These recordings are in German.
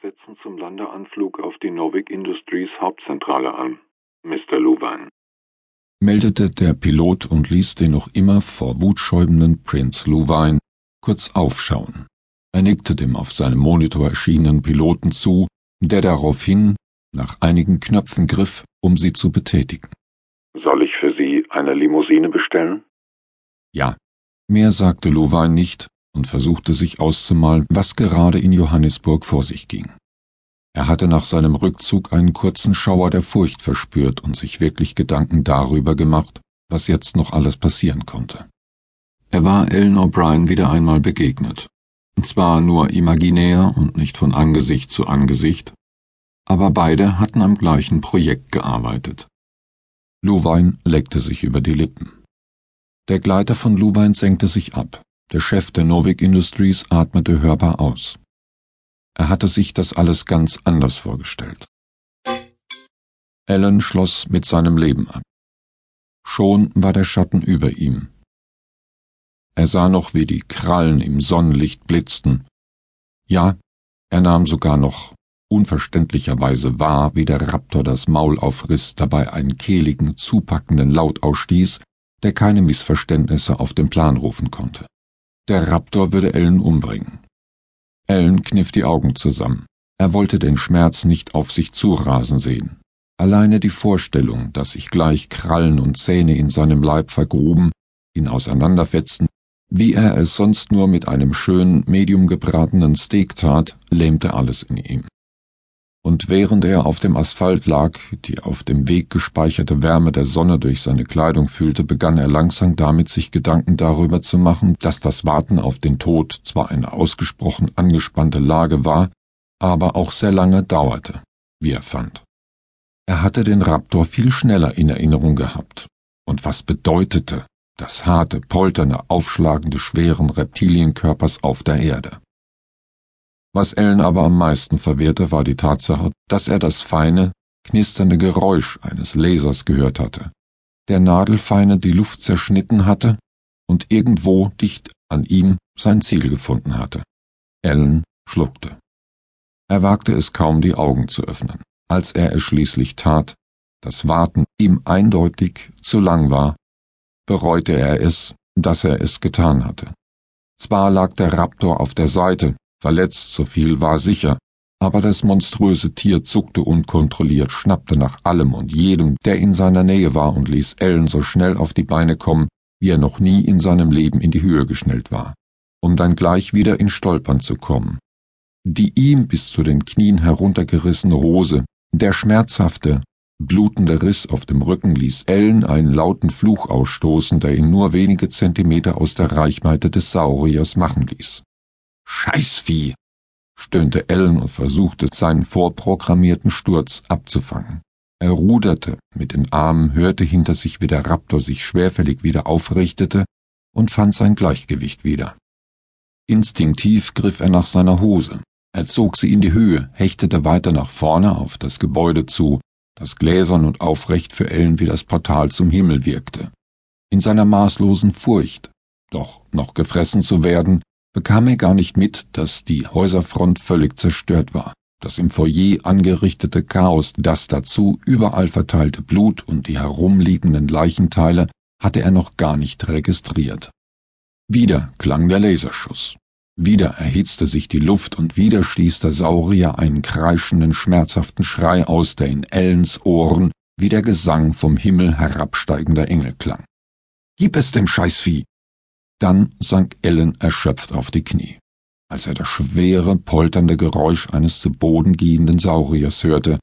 Wir setzen zum Landeanflug auf die Novik Industries Hauptzentrale an, Mr. Louvain. meldete der Pilot und ließ den noch immer vor Wut schäumenden Prince Louvain kurz aufschauen. Er nickte dem auf seinem Monitor erschienenen Piloten zu, der daraufhin nach einigen Knöpfen griff, um sie zu betätigen. Soll ich für Sie eine Limousine bestellen? Ja. Mehr sagte Louvain nicht und versuchte sich auszumalen, was gerade in Johannesburg vor sich ging. Er hatte nach seinem Rückzug einen kurzen Schauer der Furcht verspürt und sich wirklich Gedanken darüber gemacht, was jetzt noch alles passieren konnte. Er war Ellen O'Brien wieder einmal begegnet. Zwar nur imaginär und nicht von Angesicht zu Angesicht, aber beide hatten am gleichen Projekt gearbeitet. Louvain leckte sich über die Lippen. Der Gleiter von Louvain senkte sich ab. Der Chef der Novik Industries atmete hörbar aus. Er hatte sich das alles ganz anders vorgestellt. Alan schloss mit seinem Leben ab. Schon war der Schatten über ihm. Er sah noch, wie die Krallen im Sonnenlicht blitzten. Ja, er nahm sogar noch unverständlicherweise wahr, wie der Raptor das Maul aufriss, dabei einen kehligen, zupackenden Laut ausstieß, der keine Missverständnisse auf den Plan rufen konnte. Der Raptor würde Ellen umbringen. Ellen kniff die Augen zusammen. Er wollte den Schmerz nicht auf sich zurasen sehen. Alleine die Vorstellung, dass sich gleich Krallen und Zähne in seinem Leib vergruben, ihn auseinanderfetzten, wie er es sonst nur mit einem schönen, medium gebratenen Steak tat, lähmte alles in ihm und während er auf dem Asphalt lag, die auf dem Weg gespeicherte Wärme der Sonne durch seine Kleidung fühlte, begann er langsam damit, sich Gedanken darüber zu machen, dass das Warten auf den Tod zwar eine ausgesprochen angespannte Lage war, aber auch sehr lange dauerte, wie er fand. Er hatte den Raptor viel schneller in Erinnerung gehabt. Und was bedeutete das harte, polternde, aufschlagende schweren Reptilienkörpers auf der Erde? Was Ellen aber am meisten verwirrte, war die Tatsache, dass er das feine, knisternde Geräusch eines Lasers gehört hatte, der nadelfeine die Luft zerschnitten hatte und irgendwo dicht an ihm sein Ziel gefunden hatte. Ellen schluckte. Er wagte es kaum, die Augen zu öffnen. Als er es schließlich tat, das Warten ihm eindeutig zu lang war, bereute er es, dass er es getan hatte. Zwar lag der Raptor auf der Seite, Verletzt so viel war sicher, aber das monströse Tier zuckte unkontrolliert, schnappte nach allem und jedem, der in seiner Nähe war, und ließ Ellen so schnell auf die Beine kommen, wie er noch nie in seinem Leben in die Höhe geschnellt war, um dann gleich wieder in Stolpern zu kommen. Die ihm bis zu den Knien heruntergerissene Hose, der schmerzhafte, blutende Riss auf dem Rücken ließ Ellen einen lauten Fluch ausstoßen, der ihn nur wenige Zentimeter aus der Reichweite des Sauriers machen ließ. Scheißvieh! stöhnte Ellen und versuchte, seinen vorprogrammierten Sturz abzufangen. Er ruderte mit den Armen, hörte hinter sich, wie der Raptor sich schwerfällig wieder aufrichtete und fand sein Gleichgewicht wieder. Instinktiv griff er nach seiner Hose. Er zog sie in die Höhe, hechtete weiter nach vorne auf das Gebäude zu, das gläsern und aufrecht für Ellen wie das Portal zum Himmel wirkte. In seiner maßlosen Furcht, doch noch gefressen zu werden, bekam er gar nicht mit, dass die Häuserfront völlig zerstört war. Das im Foyer angerichtete Chaos, das dazu überall verteilte Blut und die herumliegenden Leichenteile hatte er noch gar nicht registriert. Wieder klang der Laserschuss. Wieder erhitzte sich die Luft und wieder stieß der Saurier einen kreischenden, schmerzhaften Schrei aus, der in Ellens Ohren wie der Gesang vom Himmel herabsteigender Engel klang. Gib es dem Scheißvieh! Dann sank Ellen erschöpft auf die Knie, als er das schwere, polternde Geräusch eines zu Boden gehenden Sauriers hörte,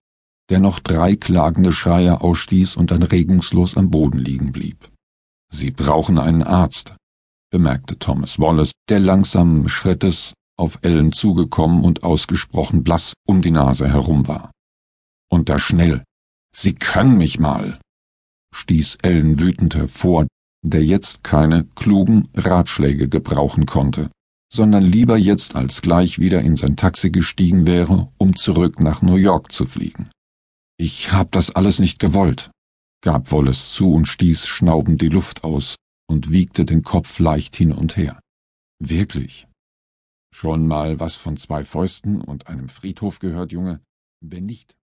der noch drei klagende Schreie ausstieß und dann regungslos am Boden liegen blieb. Sie brauchen einen Arzt, bemerkte Thomas Wallace, der langsamen Schrittes auf Ellen zugekommen und ausgesprochen blass um die Nase herum war. Und da schnell. Sie können mich mal, stieß Ellen wütend hervor, der jetzt keine klugen Ratschläge gebrauchen konnte, sondern lieber jetzt als gleich wieder in sein Taxi gestiegen wäre, um zurück nach New York zu fliegen. Ich hab das alles nicht gewollt, gab Wallace zu und stieß schnaubend die Luft aus und wiegte den Kopf leicht hin und her. Wirklich? Schon mal was von zwei Fäusten und einem Friedhof gehört, Junge? Wenn nicht,